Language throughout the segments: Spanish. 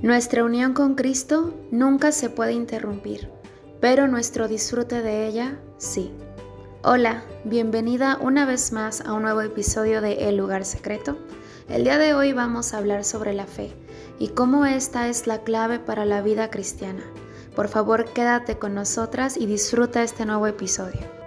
Nuestra unión con Cristo nunca se puede interrumpir, pero nuestro disfrute de ella sí. Hola, bienvenida una vez más a un nuevo episodio de El lugar secreto. El día de hoy vamos a hablar sobre la fe y cómo esta es la clave para la vida cristiana. Por favor, quédate con nosotras y disfruta este nuevo episodio.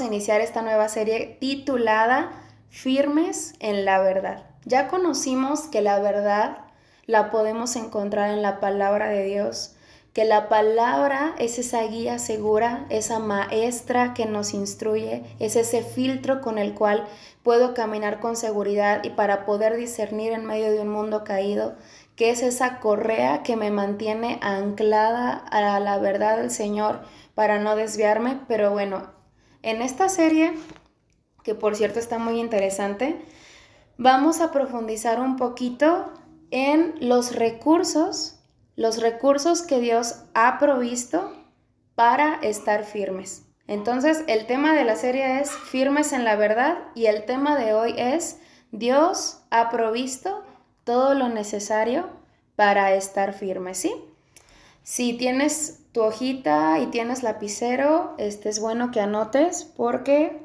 A iniciar esta nueva serie titulada Firmes en la verdad. Ya conocimos que la verdad la podemos encontrar en la palabra de Dios, que la palabra es esa guía segura, esa maestra que nos instruye, es ese filtro con el cual puedo caminar con seguridad y para poder discernir en medio de un mundo caído, que es esa correa que me mantiene anclada a la verdad del Señor para no desviarme, pero bueno, en esta serie, que por cierto está muy interesante, vamos a profundizar un poquito en los recursos, los recursos que Dios ha provisto para estar firmes. Entonces, el tema de la serie es firmes en la verdad y el tema de hoy es Dios ha provisto todo lo necesario para estar firmes, ¿sí? Si tienes tu hojita y tienes lapicero, este es bueno que anotes porque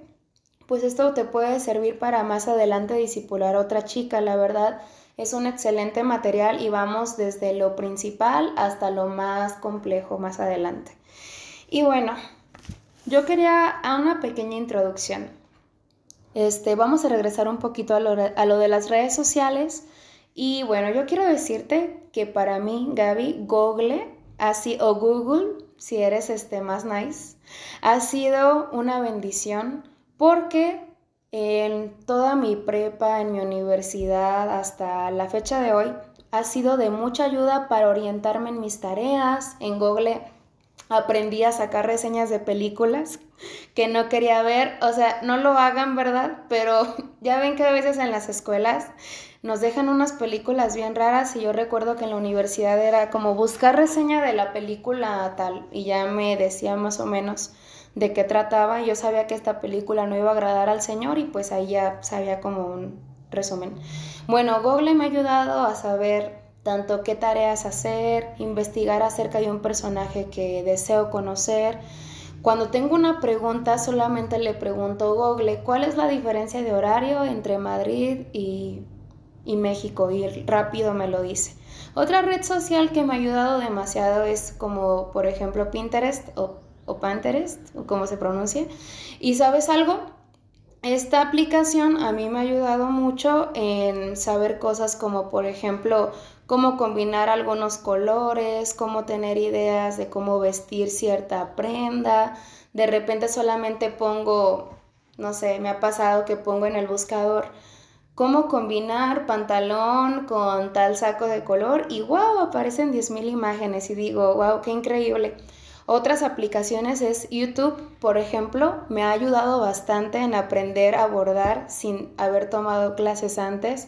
pues esto te puede servir para más adelante disipular a otra chica, la verdad es un excelente material y vamos desde lo principal hasta lo más complejo más adelante. Y bueno, yo quería una pequeña introducción. Este, vamos a regresar un poquito a lo, a lo de las redes sociales. Y bueno, yo quiero decirte que para mí, Gaby, Google así, o Google, si eres este más nice, ha sido una bendición porque en toda mi prepa, en mi universidad, hasta la fecha de hoy, ha sido de mucha ayuda para orientarme en mis tareas. En Google aprendí a sacar reseñas de películas que no quería ver. O sea, no lo hagan, ¿verdad? Pero ya ven que a veces en las escuelas nos dejan unas películas bien raras y yo recuerdo que en la universidad era como buscar reseña de la película tal y ya me decía más o menos de qué trataba. Yo sabía que esta película no iba a agradar al Señor y pues ahí ya sabía como un resumen. Bueno, Google me ha ayudado a saber tanto qué tareas hacer, investigar acerca de un personaje que deseo conocer. Cuando tengo una pregunta solamente le pregunto a Google cuál es la diferencia de horario entre Madrid y y México y rápido me lo dice. Otra red social que me ha ayudado demasiado es como por ejemplo Pinterest o, o Pinterest, o como se pronuncia. Y sabes algo, esta aplicación a mí me ha ayudado mucho en saber cosas como por ejemplo cómo combinar algunos colores, cómo tener ideas de cómo vestir cierta prenda. De repente solamente pongo, no sé, me ha pasado que pongo en el buscador cómo combinar pantalón con tal saco de color y wow, aparecen 10.000 imágenes y digo, wow, qué increíble. Otras aplicaciones es YouTube, por ejemplo, me ha ayudado bastante en aprender a bordar sin haber tomado clases antes.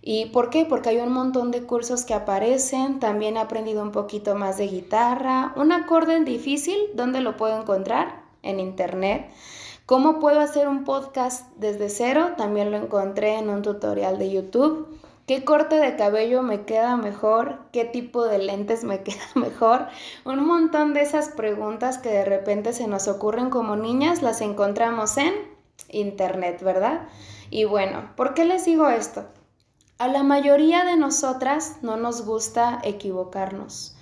¿Y por qué? Porque hay un montón de cursos que aparecen, también he aprendido un poquito más de guitarra, un acorde difícil, ¿dónde lo puedo encontrar? En internet. ¿Cómo puedo hacer un podcast desde cero? También lo encontré en un tutorial de YouTube. ¿Qué corte de cabello me queda mejor? ¿Qué tipo de lentes me queda mejor? Un montón de esas preguntas que de repente se nos ocurren como niñas las encontramos en Internet, ¿verdad? Y bueno, ¿por qué les digo esto? A la mayoría de nosotras no nos gusta equivocarnos.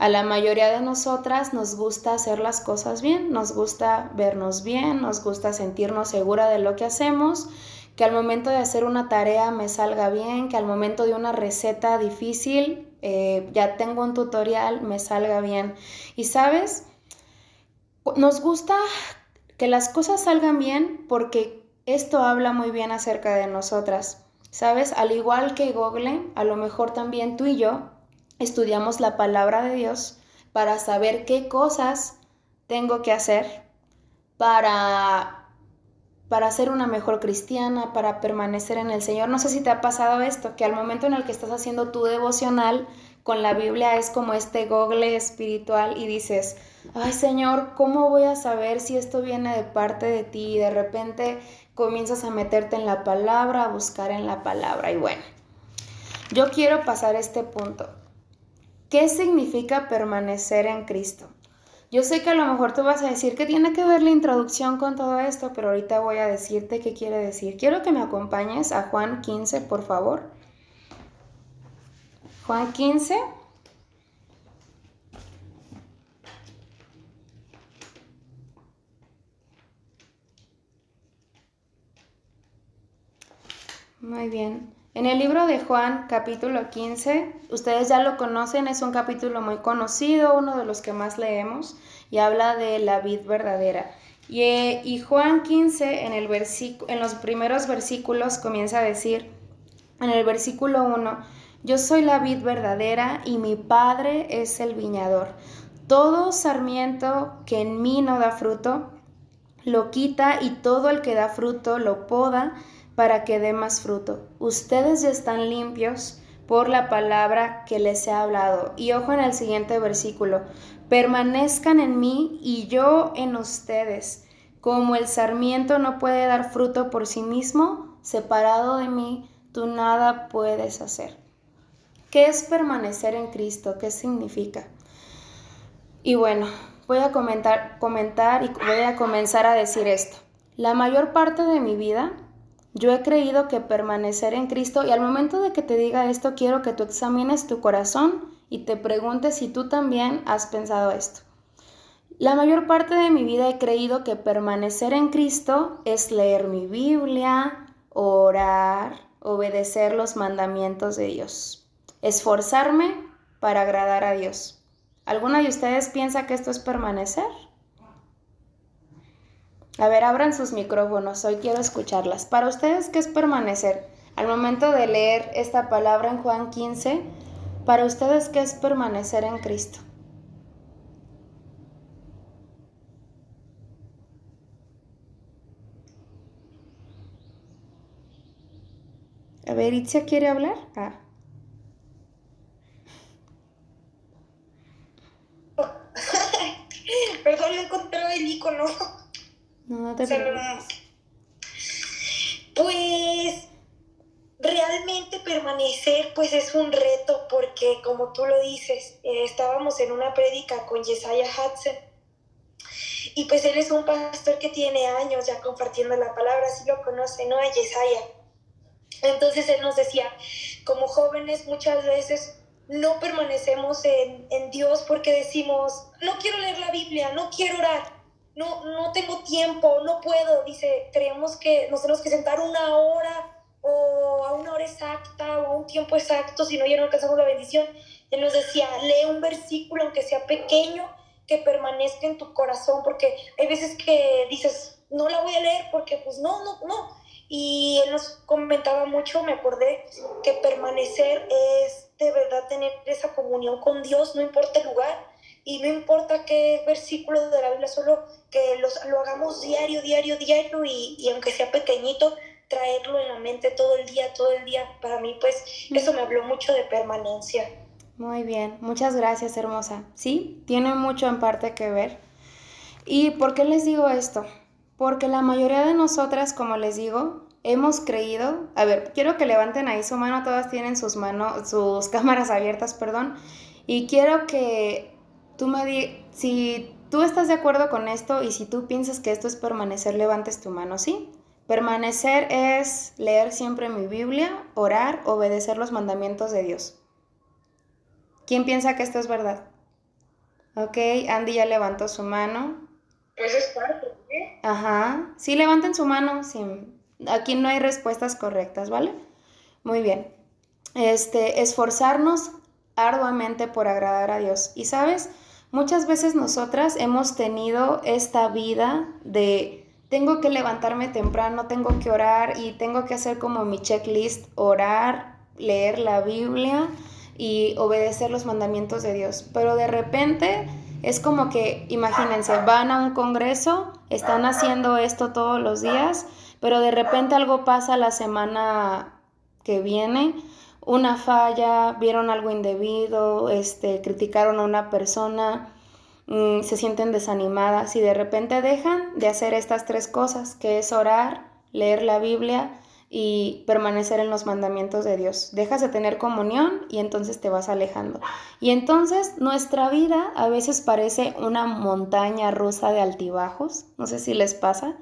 A la mayoría de nosotras nos gusta hacer las cosas bien, nos gusta vernos bien, nos gusta sentirnos segura de lo que hacemos, que al momento de hacer una tarea me salga bien, que al momento de una receta difícil, eh, ya tengo un tutorial, me salga bien. Y sabes, nos gusta que las cosas salgan bien porque esto habla muy bien acerca de nosotras. ¿Sabes? Al igual que Google, a lo mejor también tú y yo estudiamos la palabra de Dios para saber qué cosas tengo que hacer para para ser una mejor cristiana, para permanecer en el Señor. No sé si te ha pasado esto, que al momento en el que estás haciendo tu devocional con la Biblia es como este google espiritual y dices, ay Señor, ¿cómo voy a saber si esto viene de parte de ti? Y de repente comienzas a meterte en la palabra, a buscar en la palabra. Y bueno, yo quiero pasar este punto. ¿Qué significa permanecer en Cristo? Yo sé que a lo mejor tú vas a decir que tiene que ver la introducción con todo esto, pero ahorita voy a decirte qué quiere decir. Quiero que me acompañes a Juan 15, por favor. Juan 15. Muy bien. En el libro de Juan, capítulo 15, ustedes ya lo conocen, es un capítulo muy conocido, uno de los que más leemos, y habla de la vid verdadera. Y, y Juan 15, en, el en los primeros versículos, comienza a decir, en el versículo 1, yo soy la vid verdadera y mi Padre es el viñador. Todo sarmiento que en mí no da fruto, lo quita y todo el que da fruto lo poda para que dé más fruto. Ustedes ya están limpios por la palabra que les he hablado. Y ojo en el siguiente versículo, permanezcan en mí y yo en ustedes. Como el sarmiento no puede dar fruto por sí mismo, separado de mí, tú nada puedes hacer. ¿Qué es permanecer en Cristo? ¿Qué significa? Y bueno, voy a comentar, comentar y voy a comenzar a decir esto. La mayor parte de mi vida yo he creído que permanecer en Cristo y al momento de que te diga esto quiero que tú examines tu corazón y te preguntes si tú también has pensado esto. La mayor parte de mi vida he creído que permanecer en Cristo es leer mi Biblia, orar, obedecer los mandamientos de Dios, esforzarme para agradar a Dios. ¿Alguna de ustedes piensa que esto es permanecer? A ver, abran sus micrófonos, hoy quiero escucharlas. Para ustedes, ¿qué es permanecer? Al momento de leer esta palabra en Juan 15, para ustedes, ¿qué es permanecer en Cristo? A ver, Itzia quiere hablar. Ah. Perdón, no encontré el icono. No, te Pues realmente permanecer pues es un reto porque como tú lo dices, eh, estábamos en una prédica con Yesaya Hudson y pues él es un pastor que tiene años ya compartiendo la palabra, si lo conoce, ¿no? A Yesaya. Entonces él nos decía, como jóvenes muchas veces no permanecemos en, en Dios porque decimos, no quiero leer la Biblia, no quiero orar no, no tengo tiempo, no puedo. Dice, creemos que nos tenemos que sentar una hora o a una hora exacta o a un tiempo exacto, si no ya no alcanzamos la bendición. Él nos decía, lee un versículo, aunque sea pequeño, que permanezca en tu corazón, porque hay veces que dices, no la voy a leer porque pues no, no, no. Y él nos comentaba mucho, me acordé, que permanecer es de verdad tener esa comunión con Dios, no importa el lugar, y no importa qué versículo de la Biblia, solo que los, lo hagamos diario, diario, diario y, y, aunque sea pequeñito, traerlo en la mente todo el día, todo el día. Para mí, pues, eso me habló mucho de permanencia. Muy bien, muchas gracias, hermosa. Sí, tiene mucho en parte que ver. ¿Y por qué les digo esto? Porque la mayoría de nosotras, como les digo, hemos creído, a ver, quiero que levanten ahí su mano, todas tienen sus manos, sus cámaras abiertas, perdón, y quiero que tú me di, si tú estás de acuerdo con esto y si tú piensas que esto es permanecer, levantes tu mano, ¿sí? Permanecer es leer siempre mi Biblia, orar, obedecer los mandamientos de Dios. ¿Quién piensa que esto es verdad? Ok, Andy ya levantó su mano. Pues es parte, ¿eh? Ajá. Sí, levanten su mano. Sí. Aquí no hay respuestas correctas, ¿vale? Muy bien. Este, esforzarnos arduamente por agradar a Dios. Y sabes, Muchas veces nosotras hemos tenido esta vida de tengo que levantarme temprano, tengo que orar y tengo que hacer como mi checklist, orar, leer la Biblia y obedecer los mandamientos de Dios. Pero de repente Es como que, imagínense, van a un congreso, están haciendo esto todos los días, pero de repente algo pasa la semana que viene, una falla, vieron algo indebido, este, criticaron a una persona, mm, se sienten desanimadas y de repente dejan de hacer estas tres cosas, que es orar, leer la Biblia y permanecer en los mandamientos de Dios. Dejas de tener comunión y entonces te vas alejando. Y entonces nuestra vida a veces parece una montaña rusa de altibajos, no sé si les pasa,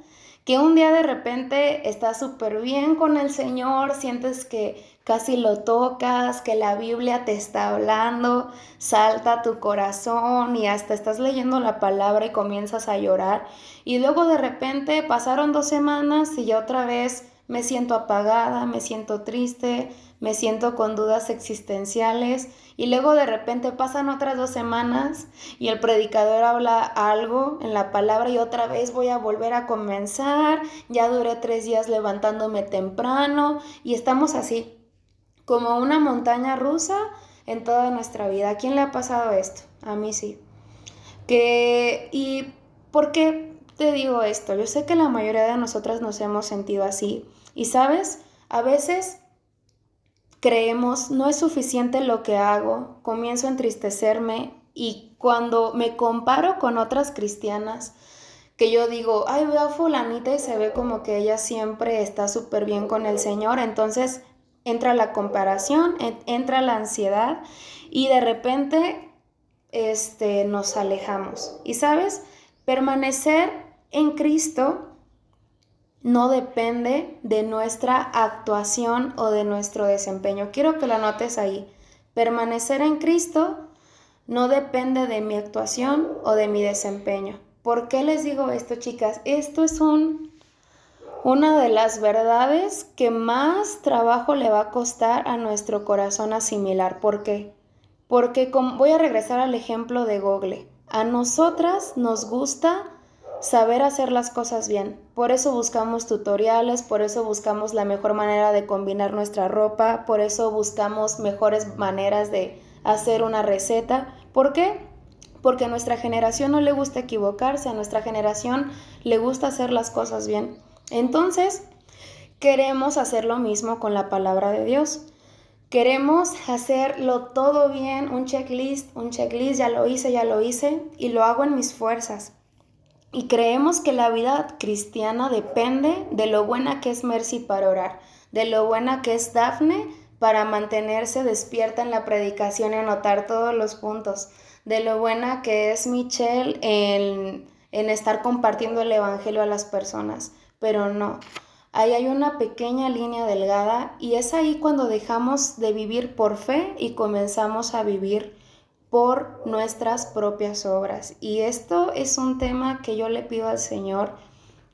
que un día de repente estás súper bien con el Señor, sientes que casi lo tocas, que la Biblia te está hablando, salta tu corazón y hasta estás leyendo la palabra y comienzas a llorar. Y luego de repente pasaron dos semanas y ya otra vez me siento apagada, me siento triste, me siento con dudas existenciales. Y luego de repente pasan otras dos semanas y el predicador habla algo en la palabra y otra vez voy a volver a comenzar, ya duré tres días levantándome temprano y estamos así, como una montaña rusa en toda nuestra vida. ¿A quién le ha pasado esto? A mí sí. Que, ¿Y por qué te digo esto? Yo sé que la mayoría de nosotras nos hemos sentido así y sabes, a veces creemos, no es suficiente lo que hago, comienzo a entristecerme y cuando me comparo con otras cristianas, que yo digo, ay, veo a fulanita y se ve como que ella siempre está súper bien con el Señor, entonces entra la comparación, entra la ansiedad y de repente este, nos alejamos. Y sabes, permanecer en Cristo no depende de nuestra actuación o de nuestro desempeño. Quiero que lo notes ahí. Permanecer en Cristo no depende de mi actuación o de mi desempeño. ¿Por qué les digo esto, chicas? Esto es un, una de las verdades que más trabajo le va a costar a nuestro corazón asimilar. ¿Por qué? Porque voy a regresar al ejemplo de Google. A nosotras nos gusta saber hacer las cosas bien. Por eso buscamos tutoriales, por eso buscamos la mejor manera de combinar nuestra ropa, por eso buscamos mejores maneras de hacer una receta. ¿Por qué? Porque a nuestra generación no le gusta equivocarse, a nuestra generación le gusta hacer las cosas bien. Entonces, queremos hacer lo mismo con la palabra de Dios. Queremos hacerlo todo bien, un checklist, un checklist, ya lo hice, ya lo hice, y lo hago en mis fuerzas. Y creemos que la vida cristiana depende de lo buena que es Mercy para orar, de lo buena que es Daphne para mantenerse despierta en la predicación y anotar todos los puntos, de lo buena que es Michelle en, en estar compartiendo el Evangelio a las personas. Pero no, ahí hay una pequeña línea delgada y es ahí cuando dejamos de vivir por fe y comenzamos a vivir por nuestras propias obras. Y esto es un tema que yo le pido al Señor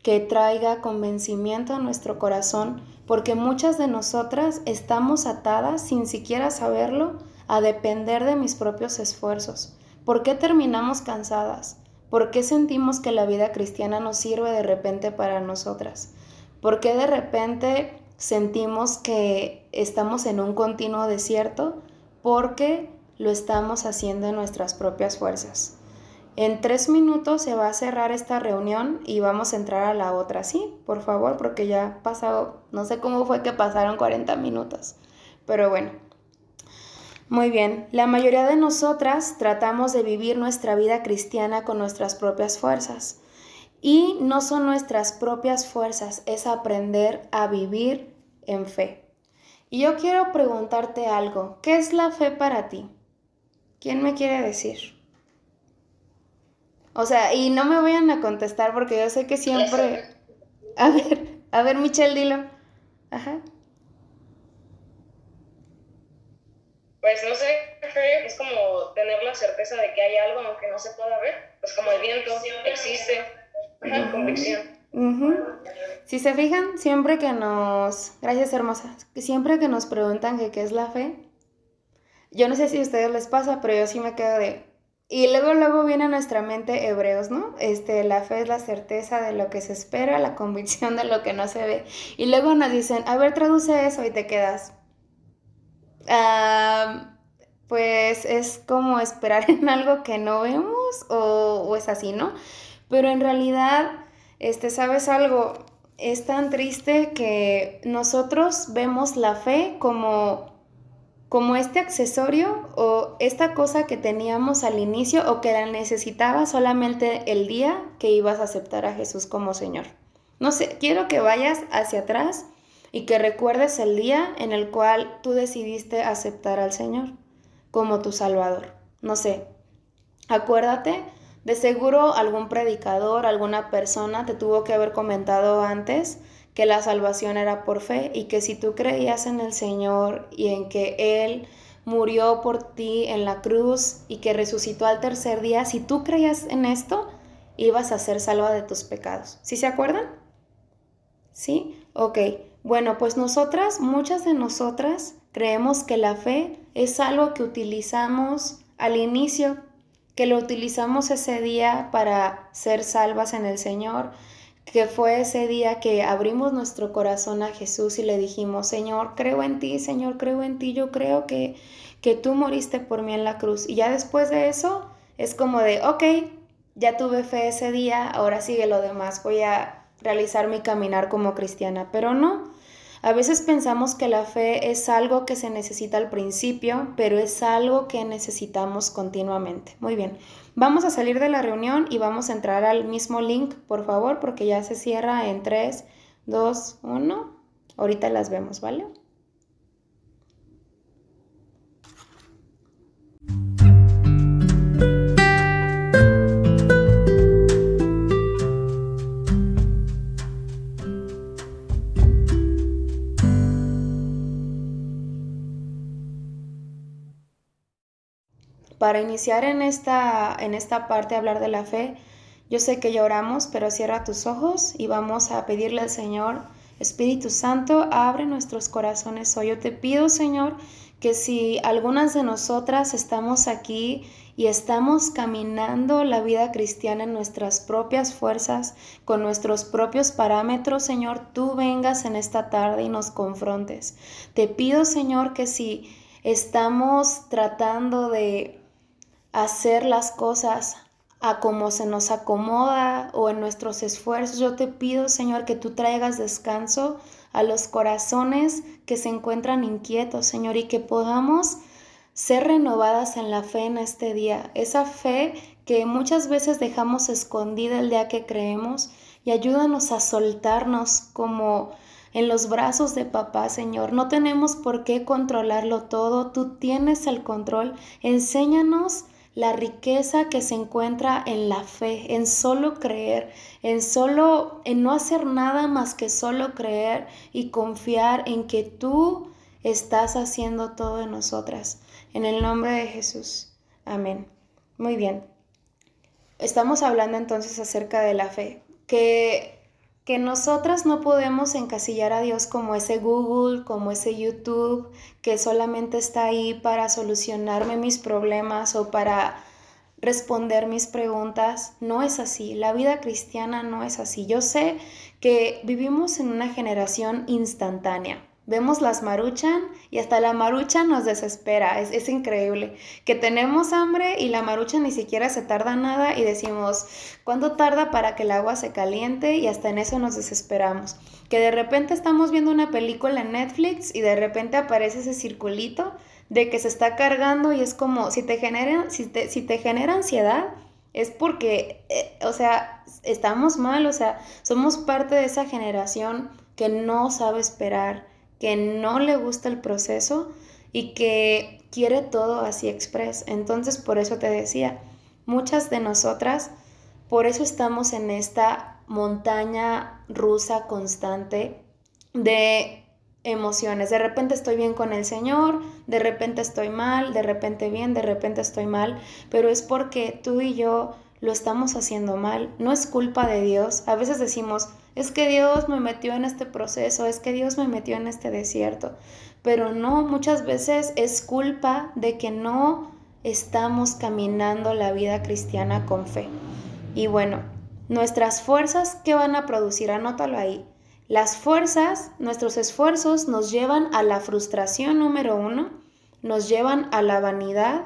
que traiga convencimiento a nuestro corazón, porque muchas de nosotras estamos atadas, sin siquiera saberlo, a depender de mis propios esfuerzos. ¿Por qué terminamos cansadas? ¿Por qué sentimos que la vida cristiana no sirve de repente para nosotras? ¿Por qué de repente sentimos que estamos en un continuo desierto? Porque lo estamos haciendo en nuestras propias fuerzas. En tres minutos se va a cerrar esta reunión y vamos a entrar a la otra, ¿sí? Por favor, porque ya ha pasado, no sé cómo fue que pasaron 40 minutos, pero bueno. Muy bien, la mayoría de nosotras tratamos de vivir nuestra vida cristiana con nuestras propias fuerzas. Y no son nuestras propias fuerzas, es aprender a vivir en fe. Y yo quiero preguntarte algo, ¿qué es la fe para ti? ¿Quién me quiere decir? O sea, y no me vayan a contestar porque yo sé que siempre... A ver, a ver, Michelle, dilo. Ajá. Pues no sé, es como tener la certeza de que hay algo aunque no se pueda ver. Pues como el viento existe. Ajá, convicción. Si se fijan, siempre que nos... Gracias, hermosa. Siempre que nos preguntan qué es la fe, yo no sé si a ustedes les pasa, pero yo sí me quedo de... Y luego, luego viene a nuestra mente hebreos, ¿no? Este, la fe es la certeza de lo que se espera, la convicción de lo que no se ve. Y luego nos dicen, a ver, traduce eso y te quedas. Pues es como esperar en algo que no vemos o, o es así, ¿no? Pero en realidad, este, ¿sabes algo? Es tan triste que nosotros vemos la fe como como este accesorio o esta cosa que teníamos al inicio o que la necesitabas solamente el día que ibas a aceptar a Jesús como Señor. No sé, quiero que vayas hacia atrás y que recuerdes el día en el cual tú decidiste aceptar al Señor como tu Salvador. No sé, acuérdate, de seguro algún predicador, alguna persona te tuvo que haber comentado antes que la salvación era por fe y que si tú creías en el Señor y en que Él murió por ti en la cruz y que resucitó al tercer día, si tú creías en esto, ibas a ser salva de tus pecados. ¿Sí se acuerdan? ¿Sí? Ok. Bueno, pues nosotras, muchas de nosotras, creemos que la fe es algo que utilizamos al inicio, que lo utilizamos ese día para ser salvas en el Señor, que fue ese día que abrimos nuestro corazón a Jesús y le dijimos, Señor, creo en ti, Señor, creo en ti, yo creo que, que tú moriste por mí en la cruz. Y ya después de eso es como de, ok, ya tuve fe ese día, ahora sigue lo demás, voy a realizar mi caminar como cristiana, pero no. A veces pensamos que la fe es algo que se necesita al principio, pero es algo que necesitamos continuamente. Muy bien. Vamos a salir de la reunión y vamos a entrar al mismo link, por favor, porque ya se cierra en 3, 2, 1. Ahorita las vemos, ¿vale? Para iniciar en esta, en esta parte, hablar de la fe, yo sé que lloramos, pero cierra tus ojos y vamos a pedirle al Señor, Espíritu Santo, abre nuestros corazones hoy. Yo te pido, Señor, que si algunas de nosotras estamos aquí y estamos caminando la vida cristiana en nuestras propias fuerzas, con nuestros propios parámetros, Señor, tú vengas en esta tarde y nos confrontes. Te pido, Señor, que si estamos tratando de hacer las cosas a como se nos acomoda o en nuestros esfuerzos. Yo te pido, Señor, que tú traigas descanso a los corazones que se encuentran inquietos, Señor, y que podamos ser renovadas en la fe en este día. Esa fe que muchas veces dejamos escondida el día que creemos y ayúdanos a soltarnos como en los brazos de papá, Señor. No tenemos por qué controlarlo todo, tú tienes el control. Enséñanos la riqueza que se encuentra en la fe, en solo creer, en solo, en no hacer nada más que solo creer y confiar en que tú estás haciendo todo en nosotras. En el nombre de Jesús. Amén. Muy bien. Estamos hablando entonces acerca de la fe, que que nosotras no podemos encasillar a Dios como ese Google, como ese YouTube, que solamente está ahí para solucionarme mis problemas o para responder mis preguntas. No es así, la vida cristiana no es así. Yo sé que vivimos en una generación instantánea. Vemos las maruchan y hasta la marucha nos desespera, es, es, increíble. Que tenemos hambre y la marucha ni siquiera se tarda nada y decimos, ¿cuánto tarda para que el agua se caliente? Y hasta en eso nos desesperamos. Que de repente estamos viendo una película en Netflix y de repente aparece ese circulito de que se está cargando y es como, si te genera, si te, si te genera ansiedad, es porque, eh, o sea, estamos mal, o sea, somos parte de esa generación que no sabe esperar que no le gusta el proceso y que quiere todo así express. Entonces, por eso te decía, muchas de nosotras, por eso estamos en esta montaña rusa constante de emociones. De repente estoy bien con el Señor, de repente estoy mal, de repente bien, de repente estoy mal, pero es porque tú y yo lo estamos haciendo mal. No es culpa de Dios. A veces decimos, es que Dios me metió en este proceso, es que Dios me metió en este desierto. Pero no, muchas veces es culpa de que no estamos caminando la vida cristiana con fe. Y bueno, nuestras fuerzas, ¿qué van a producir? Anótalo ahí. Las fuerzas, nuestros esfuerzos nos llevan a la frustración número uno, nos llevan a la vanidad,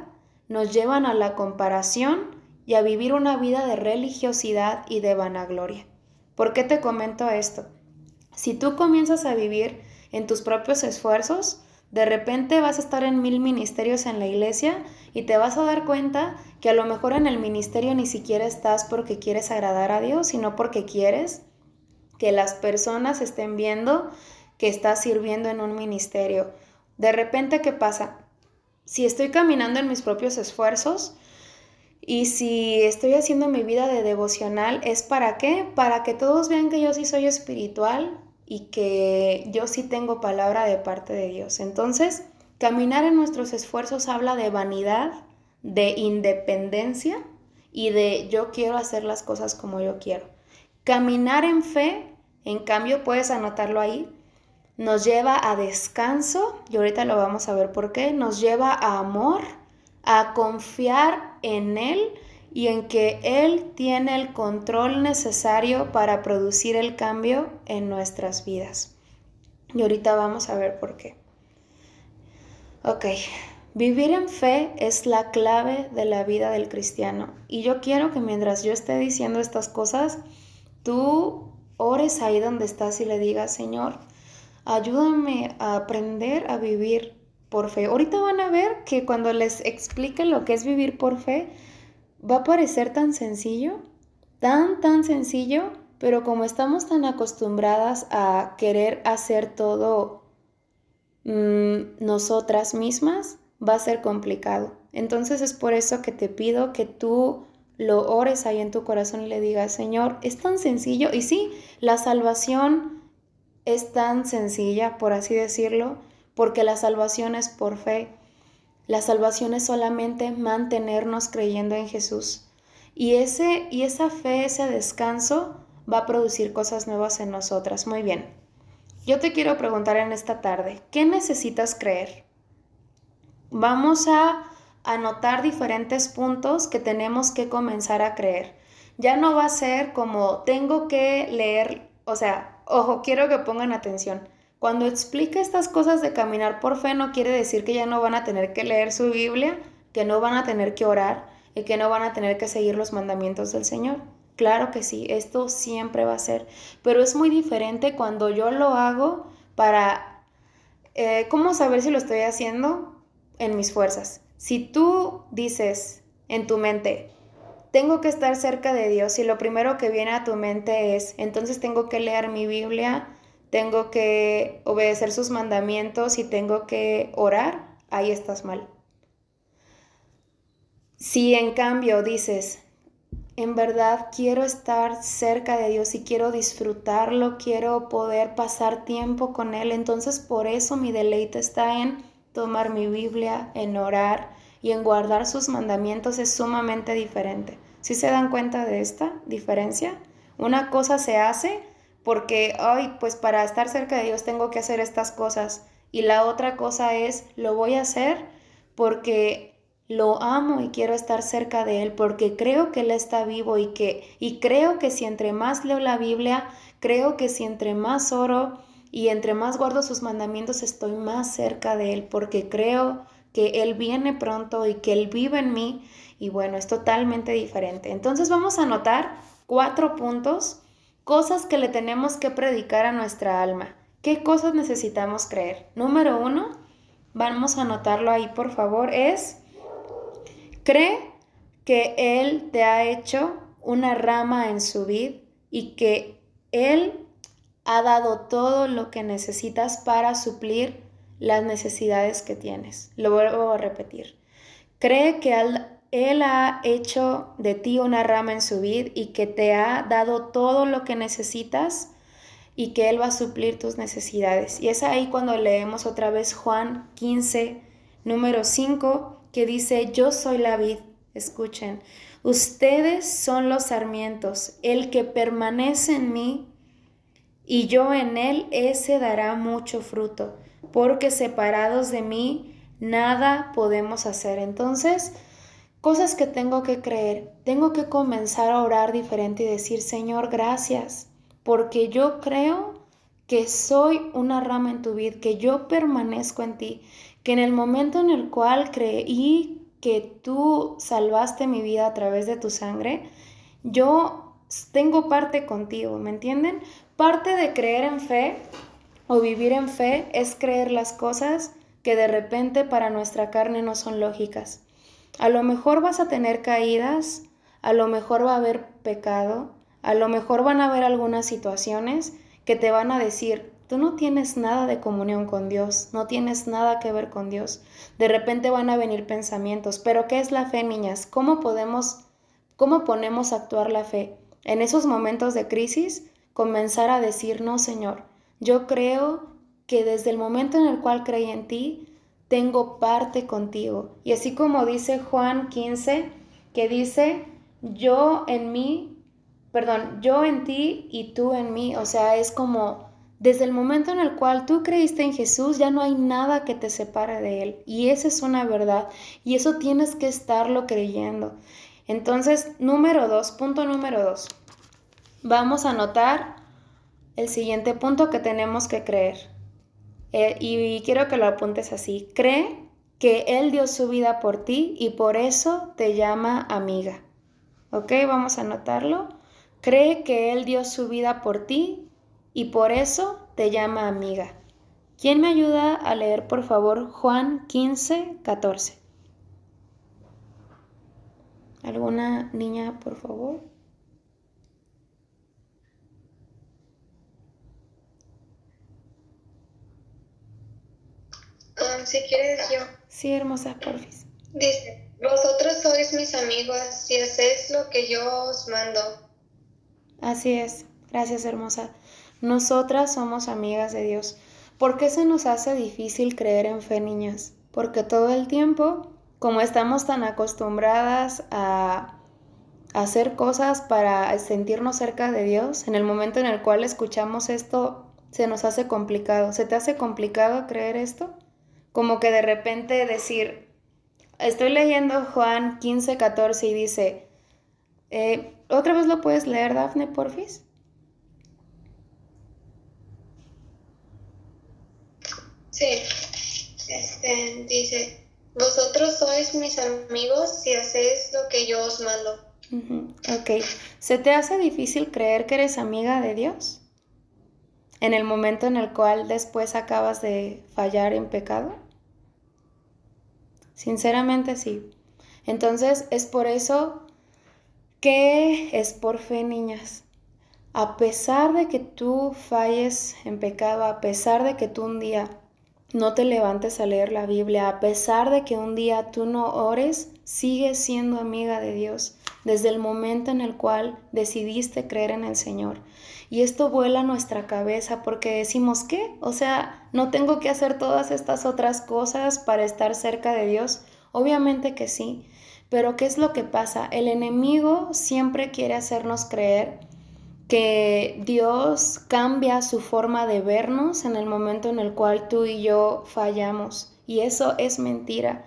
nos llevan a la comparación y a vivir una vida de religiosidad y de vanagloria. ¿Por qué te comento esto? Si tú comienzas a vivir en tus propios esfuerzos, de repente vas a estar en mil ministerios en la iglesia y te vas a dar cuenta que a lo mejor en el ministerio ni siquiera estás porque quieres agradar a Dios, sino porque quieres que las personas estén viendo que estás sirviendo en un ministerio. De repente, ¿qué pasa? Si estoy caminando en mis propios esfuerzos y si estoy haciendo mi vida de devocional, ¿es para qué? Para que todos vean que yo sí soy espiritual, y que yo sí tengo palabra de parte de Dios. Entonces, caminar en nuestros esfuerzos habla de vanidad, de independencia y de yo quiero hacer las cosas como yo quiero. Caminar en fe, en cambio, puedes anotarlo ahí, nos lleva a descanso, y ahorita lo vamos a ver por qué, nos lleva a amor, a confiar en Él y en que Él tiene el control necesario para producir el cambio en nuestras vidas. Y ahorita vamos a ver por qué. Ok, vivir en fe es la clave de la vida del cristiano. Y yo quiero que mientras yo esté diciendo estas cosas, tú ores ahí donde estás y le digas, Señor, ayúdame a aprender a vivir por fe. Ahorita van a ver que cuando les explique lo que es vivir por fe, va a parecer tan sencillo, tan, tan sencillo, pero como estamos tan acostumbradas a querer hacer todo mm, nosotras mismas, va a ser complicado. Entonces es por eso que te pido que tú lo ores ahí en tu corazón y le digas, Señor, es tan sencillo. Y sí, la salvación es tan sencilla, por así decirlo, porque la salvación es por fe. La salvación es solamente mantenernos creyendo en Jesús. Y, ese, y esa fe, ese descanso, va a producir cosas nuevas en nosotras. Muy bien. Yo te quiero preguntar en esta tarde, ¿qué necesitas creer? Vamos a anotar diferentes puntos que tenemos que comenzar a creer. Ya no va a ser como tengo que leer, o sea, ojo, quiero que pongan atención. Cuando explica estas cosas de caminar por fe no quiere decir que ya no van a tener que leer su Biblia, que no van a tener que orar y que no van a tener que seguir los mandamientos del Señor. Claro que sí, esto siempre va a ser, pero es muy diferente cuando yo lo hago para, eh, ¿cómo saber si lo estoy haciendo? En mis fuerzas. Si tú dices en tu mente, tengo que estar cerca de Dios y lo primero que viene a tu mente es, entonces tengo que leer mi Biblia, tengo que obedecer sus mandamientos y tengo que orar, ahí estás mal. Si en cambio dices, en verdad quiero estar cerca de Dios y quiero disfrutarlo, quiero poder pasar tiempo con Él, entonces por eso mi deleite está en tomar mi Biblia, en orar y en guardar sus mandamientos es sumamente diferente. ¿Sí se dan cuenta de esta diferencia? Una cosa se hace porque, ay, pues para estar cerca de Dios tengo que hacer estas cosas. Y la otra cosa es, lo voy a hacer porque lo amo y quiero estar cerca de Él, porque creo que Él está vivo y que, y creo que si entre más leo la Biblia, creo que si entre más oro y entre más guardo sus mandamientos, estoy más cerca de Él, porque creo que Él viene pronto y que Él vive en mí. Y bueno, es totalmente diferente. Entonces vamos a anotar cuatro puntos Cosas que le tenemos que predicar a nuestra alma. ¿Qué cosas necesitamos creer? Número uno, vamos a anotarlo ahí por favor, es, cree que Él te ha hecho una rama en su vid y que Él ha dado todo lo que necesitas para suplir las necesidades que tienes. Lo vuelvo a repetir. Cree que al él ha hecho de ti una rama en su vid y que te ha dado todo lo que necesitas y que Él va a suplir tus necesidades. Y es ahí cuando leemos otra vez Juan 15, número 5, que dice, yo soy la vid. Escuchen, ustedes son los sarmientos, el que permanece en mí y yo en él, ese dará mucho fruto, porque separados de mí, nada podemos hacer. Entonces, cosas que tengo que creer. Tengo que comenzar a orar diferente y decir, Señor, gracias, porque yo creo que soy una rama en tu vida, que yo permanezco en ti, que en el momento en el cual creí que tú salvaste mi vida a través de tu sangre, yo tengo parte contigo, ¿me entienden? Parte de creer en fe o vivir en fe es creer las cosas que de repente para nuestra carne no son lógicas. A lo mejor vas a tener caídas, a lo mejor va a haber pecado, a lo mejor van a haber algunas situaciones que te van a decir, tú no tienes nada de comunión con Dios, no tienes nada que ver con Dios. De repente van a venir pensamientos, pero ¿qué es la fe, niñas? ¿Cómo podemos, cómo ponemos a actuar la fe? En esos momentos de crisis, comenzar a decir, no, Señor, yo creo que desde el momento en el cual creí en ti, tengo parte contigo. Y así como dice Juan 15, que dice, yo en mí, perdón, yo en ti y tú en mí, o sea, es como desde el momento en el cual tú creíste en Jesús, ya no hay nada que te separe de Él. Y esa es una verdad. Y eso tienes que estarlo creyendo. Entonces, número dos, punto número dos. Vamos a notar el siguiente punto que tenemos que creer. Eh, y quiero que lo apuntes así. Cree que Él dio su vida por ti y por eso te llama amiga. ¿Ok? Vamos a anotarlo. Cree que Él dio su vida por ti y por eso te llama amiga. ¿Quién me ayuda a leer, por favor, Juan 15, 14? ¿Alguna niña, por favor? Um, si quieres yo. Sí, hermosa, porfis. Dice, vosotros sois mis amigos si hacéis lo que yo os mando. Así es. Gracias, hermosa. Nosotras somos amigas de Dios. ¿Por qué se nos hace difícil creer en fe, niñas? Porque todo el tiempo, como estamos tan acostumbradas a hacer cosas para sentirnos cerca de Dios, en el momento en el cual escuchamos esto, se nos hace complicado. ¿Se te hace complicado creer esto? Como que de repente decir, estoy leyendo Juan 15, 14 y dice, eh, ¿otra vez lo puedes leer, Dafne, porfis? Sí, este, dice, vosotros sois mis amigos si hacéis lo que yo os mando. Ok, ¿se te hace difícil creer que eres amiga de Dios? En el momento en el cual después acabas de fallar en pecado? Sinceramente sí. Entonces es por eso que es por fe, niñas. A pesar de que tú falles en pecado, a pesar de que tú un día no te levantes a leer la Biblia, a pesar de que un día tú no ores, sigues siendo amiga de Dios desde el momento en el cual decidiste creer en el Señor. Y esto vuela a nuestra cabeza porque decimos, ¿qué? O sea, no tengo que hacer todas estas otras cosas para estar cerca de Dios. Obviamente que sí, pero ¿qué es lo que pasa? El enemigo siempre quiere hacernos creer que Dios cambia su forma de vernos en el momento en el cual tú y yo fallamos. Y eso es mentira.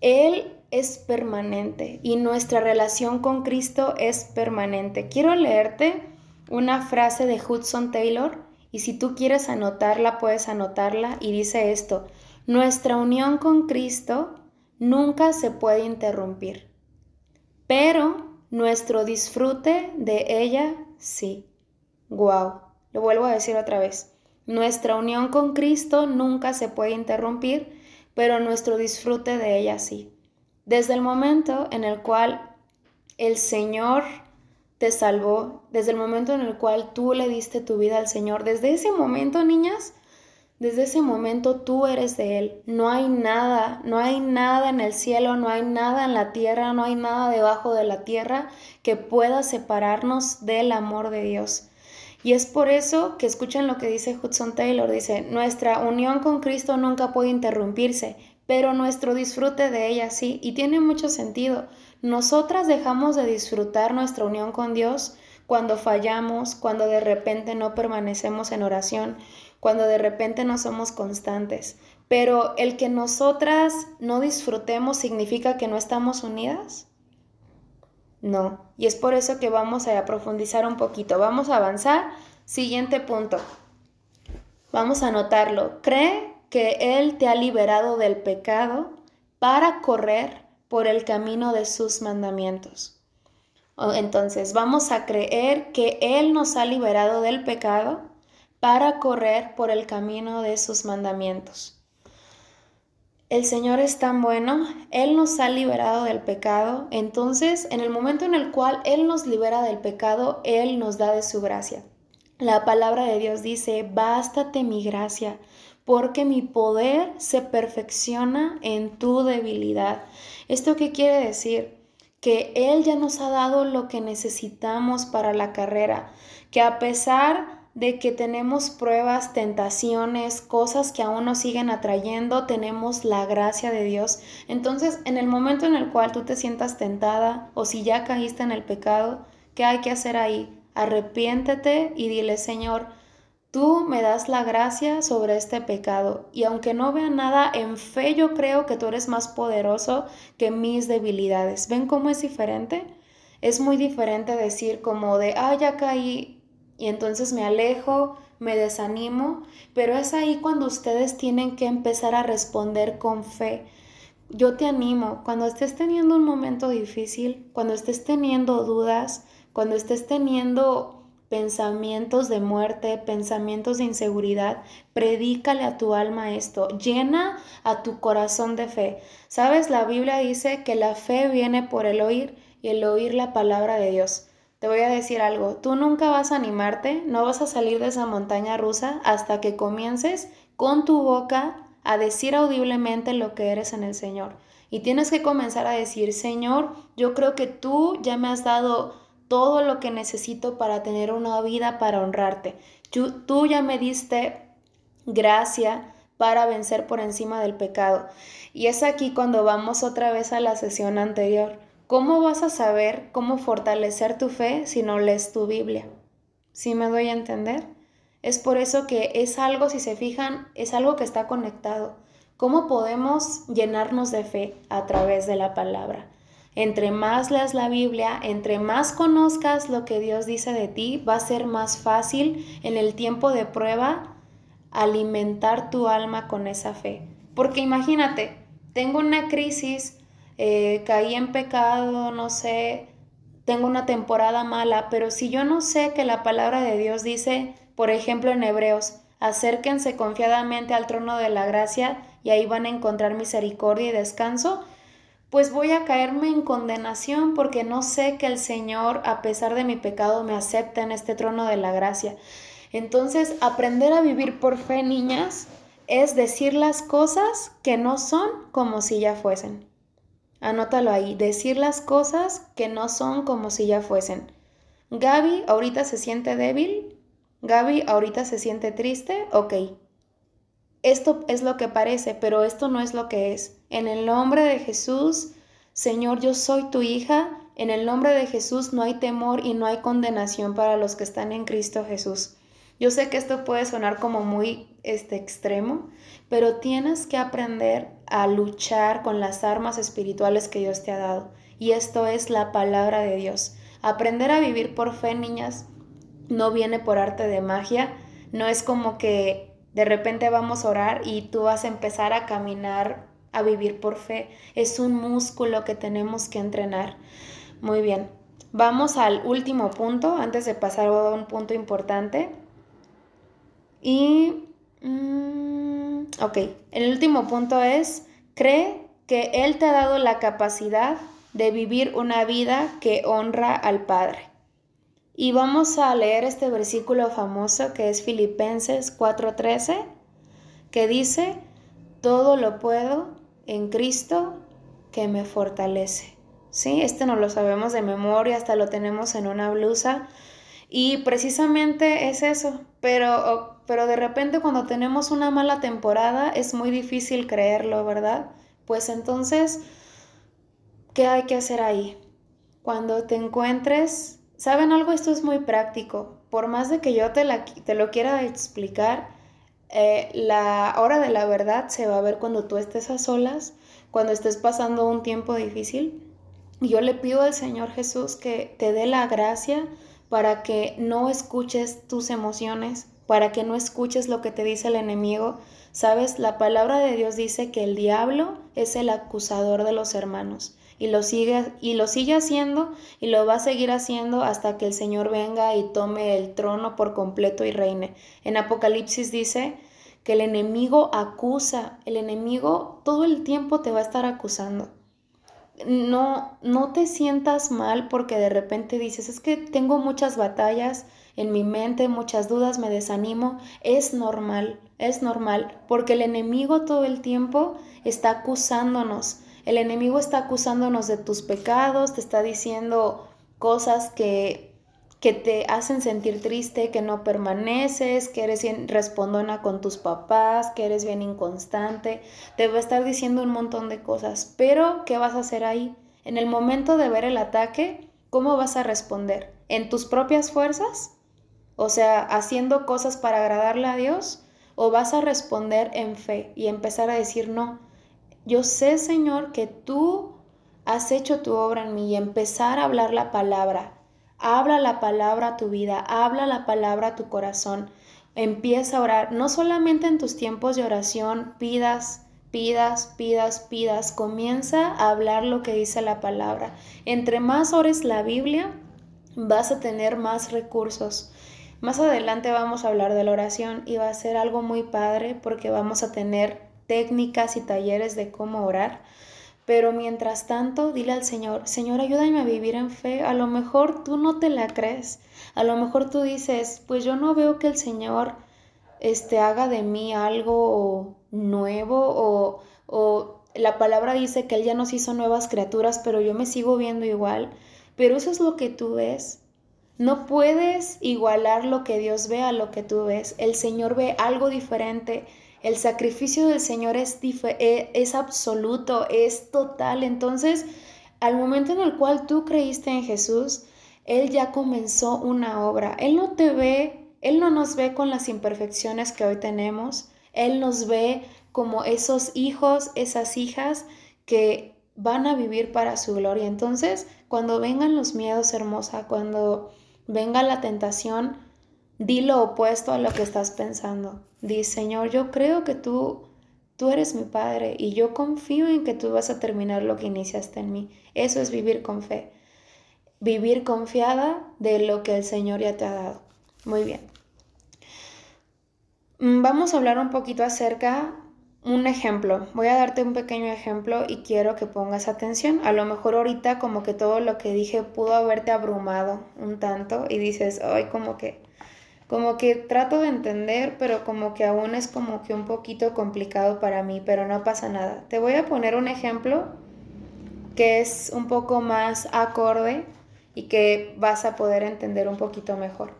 Él es permanente y nuestra relación con Cristo es permanente. Quiero leerte una frase de Hudson Taylor y si tú quieres anotarla, puedes anotarla y dice esto, nuestra unión con Cristo nunca se puede interrumpir, pero nuestro disfrute de ella sí. Wow, lo vuelvo a decir otra vez. Nuestra unión con Cristo nunca se puede interrumpir, pero nuestro disfrute de ella sí. Desde el momento en el cual el Señor te salvó, desde el momento en el cual tú le diste tu vida al Señor, desde ese momento, niñas, desde ese momento tú eres de Él. No hay nada, no hay nada en el cielo, no hay nada en la tierra, no hay nada debajo de la tierra que pueda separarnos del amor de Dios. Y es por eso que escuchen lo que dice Hudson Taylor. Dice, nuestra unión con Cristo nunca puede interrumpirse, pero nuestro disfrute de ella sí. Y tiene mucho sentido. Nosotras dejamos de disfrutar nuestra unión con Dios cuando fallamos, cuando de repente no permanecemos en oración, cuando de repente no somos constantes. Pero el que nosotras no disfrutemos significa que no estamos unidas. No, y es por eso que vamos a profundizar un poquito. Vamos a avanzar. Siguiente punto. Vamos a anotarlo. Cree que Él te ha liberado del pecado para correr por el camino de sus mandamientos. Entonces, vamos a creer que Él nos ha liberado del pecado para correr por el camino de sus mandamientos. El Señor es tan bueno, Él nos ha liberado del pecado, entonces en el momento en el cual Él nos libera del pecado, Él nos da de su gracia. La palabra de Dios dice, bástate mi gracia, porque mi poder se perfecciona en tu debilidad. ¿Esto qué quiere decir? Que Él ya nos ha dado lo que necesitamos para la carrera, que a pesar de que tenemos pruebas, tentaciones, cosas que aún nos siguen atrayendo, tenemos la gracia de Dios. Entonces, en el momento en el cual tú te sientas tentada o si ya caíste en el pecado, ¿qué hay que hacer ahí? Arrepiéntete y dile, Señor, tú me das la gracia sobre este pecado. Y aunque no vea nada, en fe yo creo que tú eres más poderoso que mis debilidades. ¿Ven cómo es diferente? Es muy diferente decir como de, ah, ya caí, y entonces me alejo, me desanimo, pero es ahí cuando ustedes tienen que empezar a responder con fe. Yo te animo, cuando estés teniendo un momento difícil, cuando estés teniendo dudas, cuando estés teniendo pensamientos de muerte, pensamientos de inseguridad, predícale a tu alma esto, llena a tu corazón de fe. Sabes, la Biblia dice que la fe viene por el oír y el oír la palabra de Dios. Te voy a decir algo, tú nunca vas a animarte, no vas a salir de esa montaña rusa hasta que comiences con tu boca a decir audiblemente lo que eres en el Señor. Y tienes que comenzar a decir, Señor, yo creo que tú ya me has dado todo lo que necesito para tener una vida para honrarte. Tú, ya me diste gracia para vencer por encima del pecado. Y es aquí cuando vamos otra vez a la sesión anterior. ¿Cómo vas a saber cómo fortalecer tu fe si no lees tu Biblia? ¿Sí me doy a entender? Es por eso que es algo, si se fijan, es algo que está conectado. ¿Cómo podemos llenarnos de fe? A través de la palabra. Entre más leas la Biblia, entre más conozcas lo que Dios dice de ti, va a ser más fácil en el tiempo de prueba alimentar tu alma con esa fe. Porque imagínate, tengo una crisis, eh, caí en pecado, no sé, tengo una temporada mala, pero si yo no sé que la palabra de Dios dice, por ejemplo en Hebreos, acérquense confiadamente al trono de la gracia y ahí van a encontrar misericordia y descanso, pues voy a caerme en condenación porque no sé que el Señor, a pesar de mi pecado, me acepta en este trono de la gracia. Entonces, aprender a vivir por fe, niñas, es decir las cosas que no son como si ya fuesen. Anótalo ahí, decir las cosas que no son como si ya fuesen. Gaby ahorita se siente débil, Gaby ahorita se siente triste, ok. Esto es lo que parece, pero esto no es lo que es. En el nombre de Jesús, Señor, yo soy tu hija. En el nombre de Jesús no hay temor y no hay condenación para los que están en Cristo Jesús. Yo sé que esto puede sonar como muy este, extremo, pero tienes que aprender a luchar con las armas espirituales que Dios te ha dado. Y esto es la palabra de Dios. Aprender a vivir por fe, niñas, no viene por arte de magia. No es como que de repente vamos a orar y tú vas a empezar a caminar, a vivir por fe. Es un músculo que tenemos que entrenar. Muy bien. Vamos al último punto, antes de pasar a un punto importante. Y, mm, ok, el último punto es, cree que Él te ha dado la capacidad de vivir una vida que honra al Padre. Y vamos a leer este versículo famoso que es Filipenses 4:13, que dice, todo lo puedo en Cristo que me fortalece. ¿Sí? Este no lo sabemos de memoria, hasta lo tenemos en una blusa. Y precisamente es eso, pero pero de repente cuando tenemos una mala temporada es muy difícil creerlo, ¿verdad? Pues entonces, ¿qué hay que hacer ahí? Cuando te encuentres, ¿saben algo? Esto es muy práctico. Por más de que yo te, te lo quiera explicar, eh, la hora de la verdad se va a ver cuando tú estés a solas, cuando estés pasando un tiempo difícil. Yo le pido al Señor Jesús que te dé la gracia para que no escuches tus emociones, para que no escuches lo que te dice el enemigo. Sabes, la palabra de Dios dice que el diablo es el acusador de los hermanos y lo sigue y lo sigue haciendo y lo va a seguir haciendo hasta que el Señor venga y tome el trono por completo y reine. En Apocalipsis dice que el enemigo acusa, el enemigo todo el tiempo te va a estar acusando. No no te sientas mal porque de repente dices, es que tengo muchas batallas en mi mente, muchas dudas, me desanimo, es normal, es normal, porque el enemigo todo el tiempo está acusándonos el enemigo está acusándonos de tus pecados, te está diciendo cosas que, que te hacen sentir triste, que no permaneces, que eres bien respondona con tus papás, que eres bien inconstante. Te va a estar diciendo un montón de cosas. Pero, ¿qué vas a hacer ahí? En el momento de ver el ataque, ¿cómo vas a responder? ¿En tus propias fuerzas? O sea, haciendo cosas para agradarle a Dios. ¿O vas a responder en fe y empezar a decir, no, yo sé, Señor, que tú has hecho tu obra en mí y empezar a hablar la palabra. Habla la palabra a tu vida, habla la palabra a tu corazón. Empieza a orar, no solamente en tus tiempos de oración, pidas, pidas, pidas, pidas. Comienza a hablar lo que dice la palabra. Entre más ores la Biblia, vas a tener más recursos. Más adelante vamos a hablar de la oración y va a ser algo muy padre porque vamos a tener técnicas y talleres de cómo orar. Pero mientras tanto, dile al Señor, Señor, ayúdame a vivir en fe. A lo mejor tú no te la crees. A lo mejor tú dices, pues yo no veo que el Señor este, haga de mí algo nuevo o, o la palabra dice que Él ya nos hizo nuevas criaturas, pero yo me sigo viendo igual. Pero eso es lo que tú ves. No puedes igualar lo que Dios ve a lo que tú ves. El Señor ve algo diferente el sacrificio del Señor es, e, es absoluto, es total. Entonces, al momento en el cual tú creíste en Jesús, Él ya comenzó una obra. Él no te ve, Él no nos ve con las imperfecciones que hoy tenemos. Él nos ve como esos hijos, esas hijas que van a vivir para su gloria. Entonces, cuando vengan los miedos, hermosa, cuando venga la tentación, di lo opuesto a lo que estás pensando. Di, Señor, yo creo que tú, tú eres mi Padre y yo confío en que tú vas a terminar lo que iniciaste en mí. Eso es vivir con fe. Vivir confiada de lo que el Señor ya te ha dado. Muy bien. Mm, vamos a hablar un poquito acerca un ejemplo. Voy a darte un pequeño ejemplo y quiero que pongas atención. A lo mejor ahorita como que todo lo que dije pudo haberte abrumado un tanto y dices, ay, como que como que trato de entender, pero como que aún es como que un poquito complicado para mí, pero no pasa nada. Te voy a poner un ejemplo que es un poco más acorde y que vas a poder entender un poquito mejor.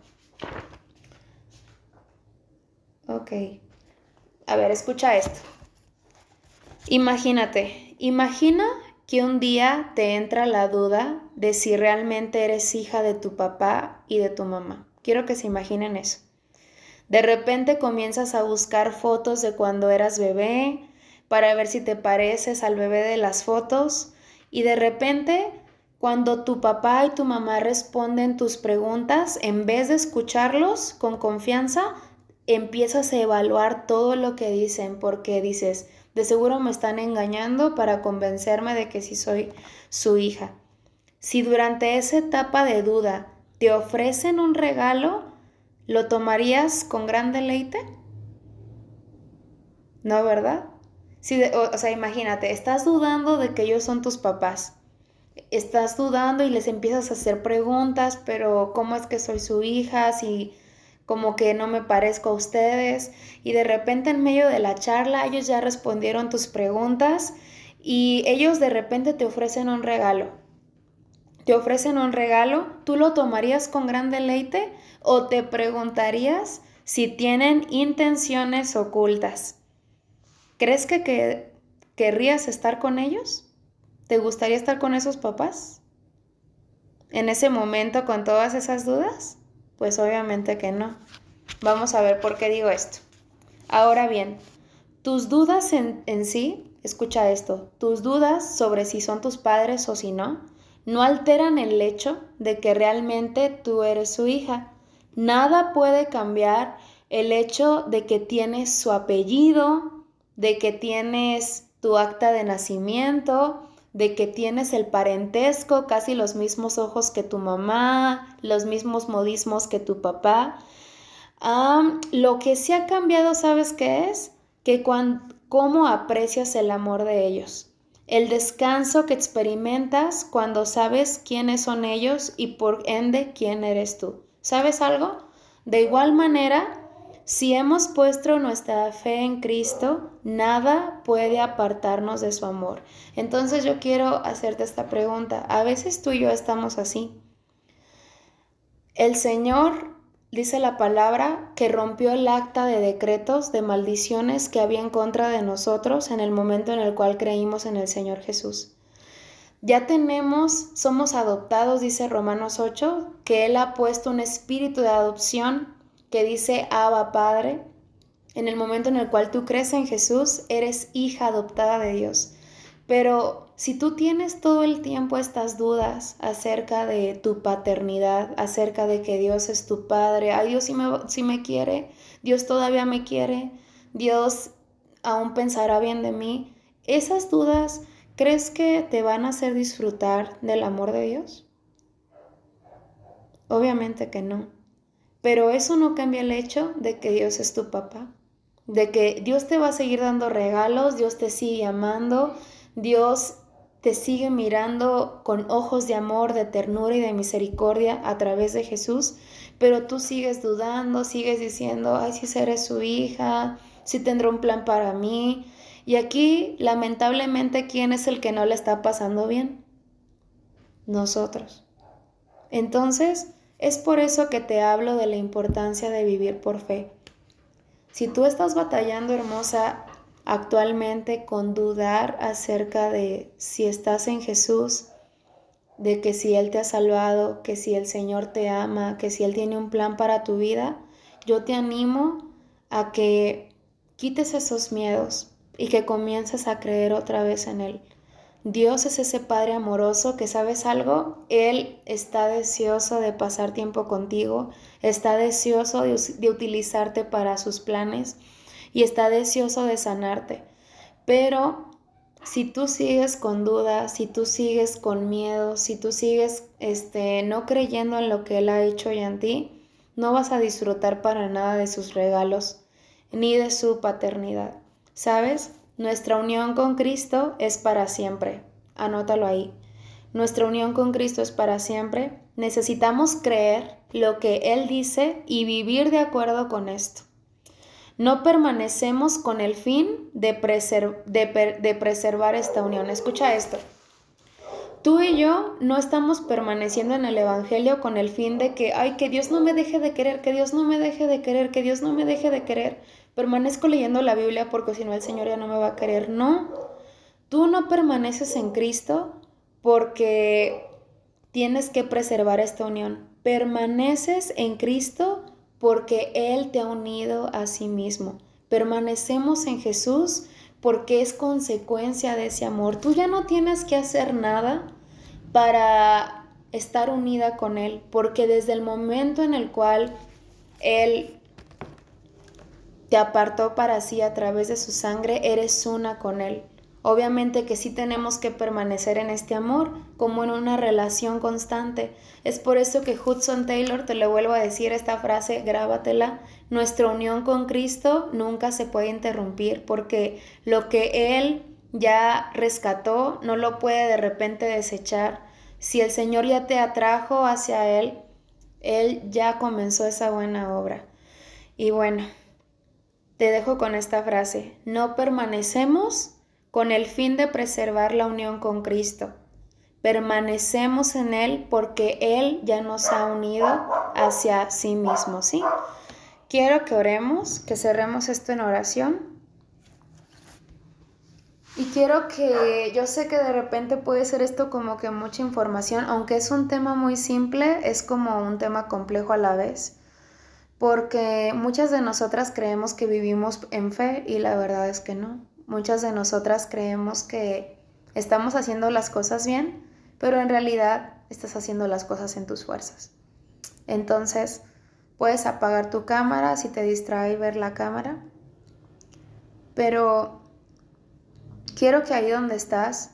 Ok. A ver, escucha esto. Imagínate, imagina que un día te entra la duda de si realmente eres hija de tu papá y de tu mamá. Quiero que se imaginen eso. De repente comienzas a buscar fotos de cuando eras bebé para ver si te pareces al bebé de las fotos y de repente cuando tu papá y tu mamá responden tus preguntas, en vez de escucharlos con confianza, empiezas a evaluar todo lo que dicen porque dices, de seguro me están engañando para convencerme de que sí soy su hija. Si durante esa etapa de duda te ofrecen un regalo, ¿lo tomarías con gran deleite? ¿No, verdad? Si o, sea, imagínate, estás dudando de que ellos son tus papás. Estás dudando y les empiezas a hacer preguntas, pero ¿cómo es que soy su hija? Si como que no me parezco a ustedes. Y de repente en medio de la charla ellos ya respondieron tus preguntas y ellos de repente te ofrecen un regalo te ofrecen un regalo, ¿tú lo tomarías con gran deleite o te preguntarías si tienen intenciones ocultas? ¿Crees que, querrías estar con ellos? ¿Te gustaría estar con esos papás? ¿En ese momento con todas esas dudas? Pues obviamente que no. Vamos a ver por qué digo esto. Ahora bien, tus dudas en, en sí, escucha esto, tus dudas sobre si son tus padres o si no, no alteran el hecho de que realmente tú eres su hija. Nada puede cambiar el hecho de que tienes su apellido, de que tienes tu acta de nacimiento, de que tienes el parentesco, casi los mismos ojos que tu mamá, los mismos modismos que tu papá. lo que sí ha cambiado, ¿sabes qué es? Que cuando, cómo aprecias el amor de ellos, el descanso que experimentas cuando sabes quiénes son ellos y por ende quién eres tú. ¿Sabes algo? De igual manera, si hemos puesto nuestra fe en Cristo, nada puede apartarnos de su amor. Entonces yo quiero hacerte esta pregunta. A veces tú y yo estamos así. El Señor, dice la palabra, que rompió el acta de decretos, de maldiciones que había en contra de nosotros en el momento en el cual creímos en el Señor Jesús. Ya tenemos, somos adoptados, dice Romanos 8, que Él ha puesto un espíritu de adopción que dice Abba Padre, en el momento en el cual tú crees en Jesús, eres hija adoptada de Dios. Pero si tú tienes todo el tiempo estas dudas acerca de tu paternidad, acerca de que Dios es tu Padre, ay Dios si me, me quiere, Dios todavía me quiere, Dios aún pensará bien de mí, esas dudas, ¿crees que te van a hacer disfrutar del amor de Dios? Obviamente que no. Pero eso no cambia el hecho de que Dios es tu papá, de que Dios te va a seguir dando regalos, Dios te sigue amando, Dios te sigue mirando con ojos de amor, de ternura y de misericordia a través de Jesús, pero tú sigues dudando, sigues diciendo, ay, si seré su hija, si tendrá un plan para mí. Y aquí, lamentablemente, ¿quién es el que no le está pasando bien? Nosotros. Entonces, es por eso que te hablo de la importancia de vivir por fe. Si tú estás batallando, hermosa, actualmente con dudar acerca de si estás en Jesús, de que si Él te ha salvado, que si el Señor te ama, que si Él tiene un plan para tu vida, yo te animo a que quites esos miedos y que comiences a creer otra vez en Él. Dios es ese Padre amoroso que sabes algo, Él está deseoso de pasar tiempo contigo, está deseoso de, utilizarte para sus planes y está deseoso de sanarte. Pero si tú sigues con dudas, si tú sigues con miedo, si tú sigues este, no creyendo en lo que Él ha hecho ya en ti, no vas a disfrutar para nada de sus regalos ni de su paternidad. ¿Sabes? Nuestra unión con Cristo es para siempre. Anótalo ahí. Nuestra unión con Cristo es para siempre. Necesitamos creer lo que Él dice y vivir de acuerdo con esto. No permanecemos con el fin de, de preservar esta unión. Escucha esto. Tú y yo no estamos permaneciendo en el Evangelio con el fin de que, ay, que Dios no me deje de querer, que Dios no me deje de querer, que Dios no me deje de querer permanezco leyendo la Biblia porque si no el Señor ya no me va a querer. No, tú no permaneces en Cristo porque tienes que preservar esta unión. Permaneces en Cristo porque Él te ha unido a sí mismo. Permanecemos en Jesús porque es consecuencia de ese amor. Tú ya no tienes que hacer nada para estar unida con Él, porque desde el momento en el cual Él te apartó para sí a través de su sangre, eres una con Él. Obviamente que sí tenemos que permanecer en este amor, como en una relación constante. Es por eso que Hudson Taylor, te le vuelvo a decir esta frase, grábatela, nuestra unión con Cristo nunca se puede interrumpir porque lo que Él ya rescató no lo puede de repente desechar. Si el Señor ya te atrajo hacia Él, Él ya comenzó esa buena obra. Y bueno, te dejo con esta frase, no permanecemos con el fin de preservar la unión con Cristo. Permanecemos en Él porque Él ya nos ha unido hacia sí mismo, ¿sí? Quiero que oremos, que cerremos esto en oración. Y quiero que, yo sé que de repente puede ser esto como que mucha información, aunque es un tema muy simple, es como un tema complejo a la vez porque muchas de nosotras creemos que vivimos en fe y la verdad es que no. Muchas de nosotras creemos que estamos haciendo las cosas bien, pero en realidad estás haciendo las cosas en tus fuerzas. Entonces, Puedes apagar tu cámara si te distrae ver la cámara. Pero quiero que ahí donde estás,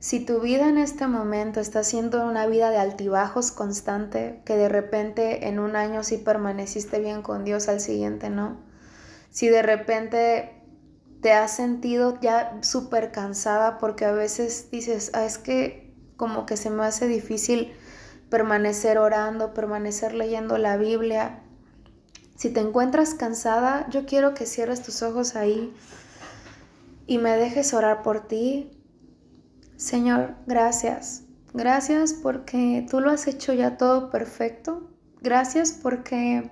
si tu vida en este momento está siendo una vida de altibajos constante, que de repente en un año sí permaneciste bien con Dios, al siguiente no. Si de repente te has sentido ya súper cansada porque a veces dices, ah, es que como que se me hace difícil permanecer orando, permanecer leyendo la Biblia. Si te encuentras cansada, yo quiero que cierres tus ojos ahí y me dejes orar por ti, Señor, gracias. Gracias porque tú lo has hecho ya todo perfecto. Gracias porque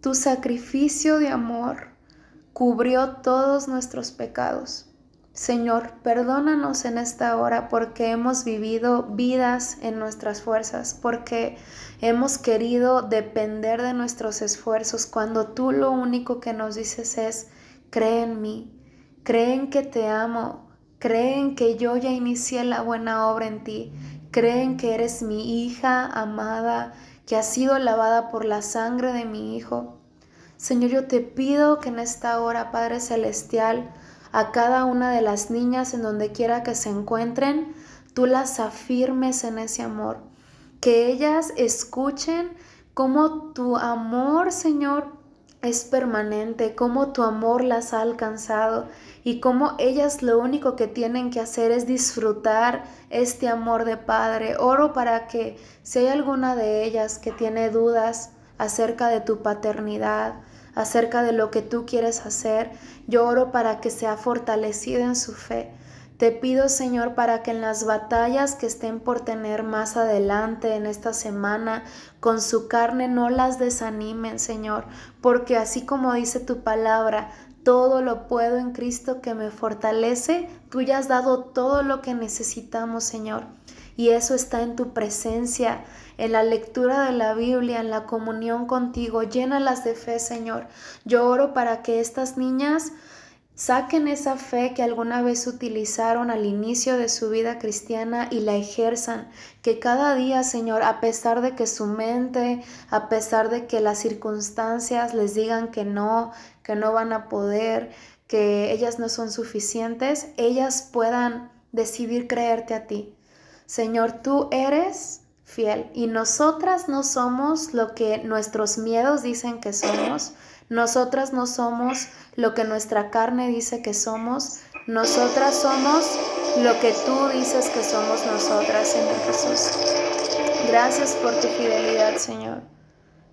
tu sacrificio de amor cubrió todos nuestros pecados. Señor, perdónanos en esta hora porque hemos vivido vidas en nuestras fuerzas, porque hemos querido depender de nuestros esfuerzos cuando tú lo único que nos dices es, cree en mí, creen que te amo, creen que yo ya inicié la buena obra en ti, creen que eres mi hija amada, que ha sido lavada por la sangre de mi Hijo. Señor, yo te pido que en esta hora, Padre Celestial, a cada una de las niñas en donde quiera que se encuentren, tú las afirmes en ese amor, que ellas escuchen cómo tu amor, Señor, es permanente, cómo tu amor las ha alcanzado y cómo ellas lo único que tienen que hacer es disfrutar este amor de Padre. Oro para que si hay alguna de ellas que tiene dudas acerca de tu paternidad, acerca de lo que tú quieres hacer, yo oro para que sea fortalecida en su fe te pido, Señor, para que en las batallas que estén por tener más adelante en esta semana, con su carne no las desanimen, Señor, porque así como dice tu palabra, todo lo puedo en Cristo que me fortalece, tú ya has dado todo lo que necesitamos, Señor. Y eso está en tu presencia, en la lectura de la Biblia, en la comunión contigo. Llénalas de fe, Señor. Yo oro para que estas niñas Saquen esa fe que alguna vez utilizaron al inicio de su vida cristiana y la ejerzan. Que cada día, Señor, a pesar de que su mente, a pesar de que las circunstancias les digan que no, que no van a poder, que ellas no son suficientes, ellas puedan decidir creerte a ti. Señor, tú eres fiel y nosotras no somos lo que nuestros miedos dicen que somos. Nosotras no somos lo que nuestra carne dice que somos. Nosotras somos lo que tú dices que somos nosotras, Señor Jesús. Gracias por tu fidelidad, Señor.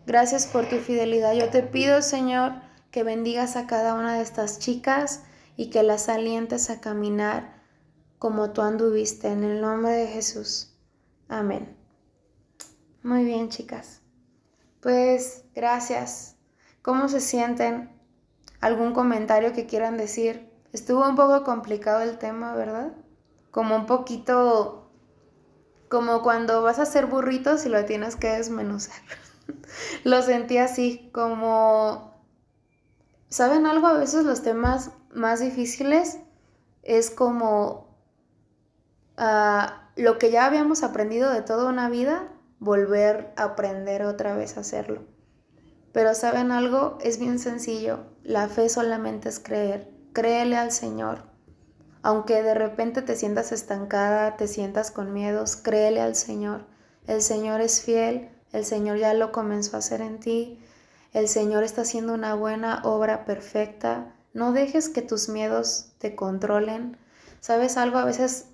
Gracias por tu fidelidad. Yo te pido, Señor, que bendigas a cada una de estas chicas y que las alientes a caminar como tú anduviste. En el nombre de Jesús. Amén. Muy bien, chicas. Pues gracias ¿Cómo se sienten? ¿Algún comentario que quieran decir? Estuvo un poco complicado el tema, ¿verdad? Como un poquito... Como cuando vas a hacer burritos y lo tienes que desmenuzar. lo sentí así, como... ¿Saben algo? A veces los temas más difíciles es como lo que ya habíamos aprendido de toda una vida, volver a aprender otra vez a hacerlo. Pero saben algo, es bien sencillo. La fe solamente es creer. Créele al Señor. Aunque de repente te sientas estancada, te sientas con miedos, créele al Señor. El Señor es fiel, el Señor ya lo comenzó a hacer en ti, el Señor está haciendo una buena obra perfecta. No dejes que tus miedos te controlen. ¿Sabes algo? A veces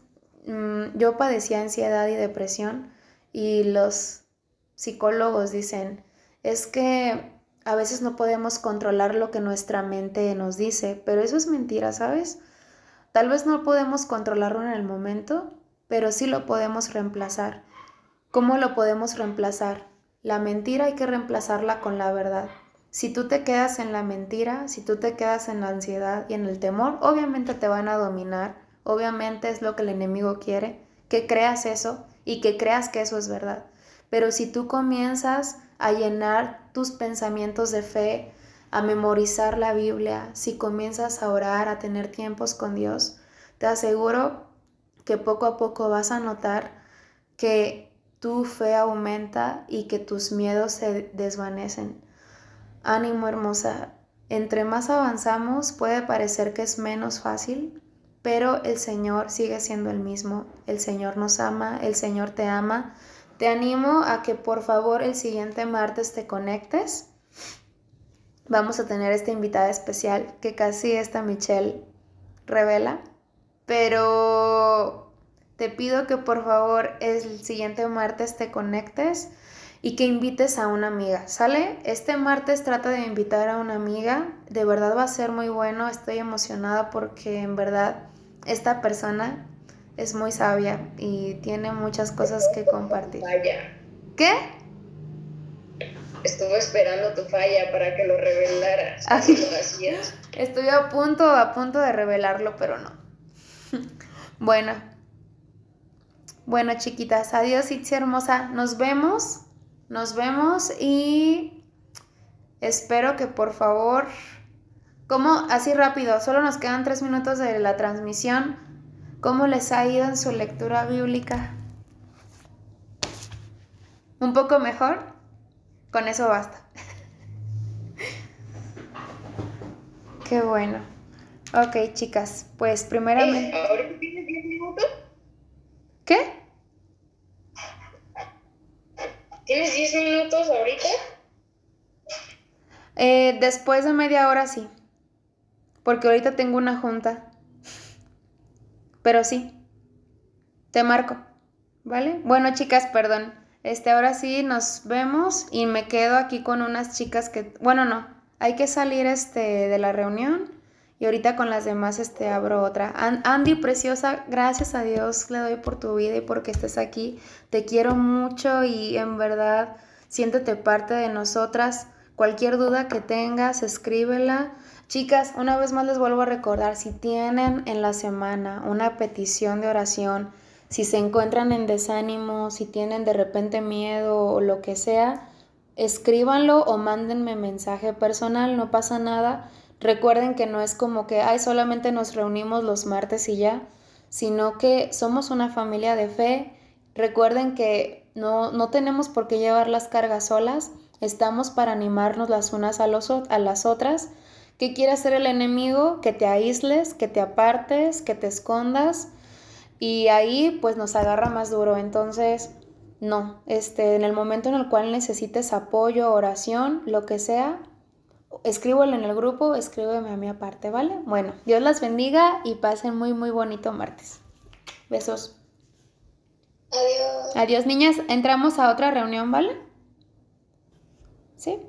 mm, yo padecía ansiedad y depresión y los psicólogos dicen, es que a veces no podemos controlar lo que nuestra mente nos dice, pero eso es mentira, ¿sabes? Tal vez no podemos controlarlo en el momento, pero sí lo podemos reemplazar. ¿Cómo lo podemos reemplazar? La mentira hay que reemplazarla con la verdad. Si tú te quedas en la mentira, si tú te quedas en la ansiedad y en el temor, obviamente te van a dominar, obviamente es lo que el enemigo quiere, que creas eso y que creas que eso es verdad. Pero si tú comienzas a llenar tus pensamientos de fe, a memorizar la Biblia, si comienzas a orar, a tener tiempos con Dios, te aseguro que poco a poco vas a notar que tu fe aumenta y que tus miedos se desvanecen. Ánimo hermosa, entre más avanzamos puede parecer que es menos fácil, pero el Señor sigue siendo el mismo. El Señor nos ama, el Señor te ama. Te animo a que por favor el siguiente martes te conectes. Vamos a tener esta invitada especial que casi esta Michelle revela, pero te pido que por favor el siguiente martes te conectes y que invites a una amiga, ¿sale? Este martes trata de invitar a una amiga, de verdad va a ser muy bueno, estoy emocionada porque en verdad esta persona es muy sabia y tiene muchas cosas que compartir. Falla. ¿Qué? Estuvo esperando tu falla para que lo revelaras. Ay. Lo hacías. Estoy a punto, a punto de revelarlo, pero no. bueno. Bueno, chiquitas, adiós, Itzi hermosa. Nos vemos. Nos vemos y espero que por favor, como así rápido, solo nos quedan tres minutos de la transmisión. ¿Cómo les ha ido en su lectura bíblica? ¿Un poco mejor? Con eso basta. Qué bueno. Ok, chicas, pues primeramente... Eh, ¿Ahorita tienes 10 minutos? ¿Qué? ¿Tienes 10 minutos ahorita? Eh, después de media hora sí. Porque ahorita tengo una junta. Pero sí. Te marco. ¿Vale? Bueno, chicas, perdón. Este, ahora sí nos vemos y me quedo aquí con unas chicas que, bueno, no, hay que salir este de la reunión y ahorita con las demás este abro otra. An- Andy preciosa, gracias a Dios le doy por tu vida y porque estés aquí. Te quiero mucho y en verdad siéntete parte de nosotras. Cualquier duda que tengas, escríbela. Chicas, una vez más les vuelvo a recordar, si tienen en la semana una petición de oración, si se encuentran en desánimo, si tienen de repente miedo o lo que sea, escríbanlo o mándenme mensaje personal, no pasa nada. Recuerden que no es como que, ay, solamente nos reunimos los martes y ya, sino que somos una familia de fe. Recuerden que no, no tenemos por qué llevar las cargas solas, estamos para animarnos las unas a, las otras. ¿Qué quiere hacer el enemigo? Que te aísles, que te apartes, que te escondas y ahí pues nos agarra más duro. Entonces, no, este, en el momento en el cual necesites apoyo, oración, lo que sea, escríbelo en el grupo, escríbeme a mí aparte, ¿vale? Bueno, Dios las bendiga y pasen muy, muy bonito martes. Besos. Adiós. Adiós, niñas. Entramos a otra reunión, ¿vale? ¿Sí?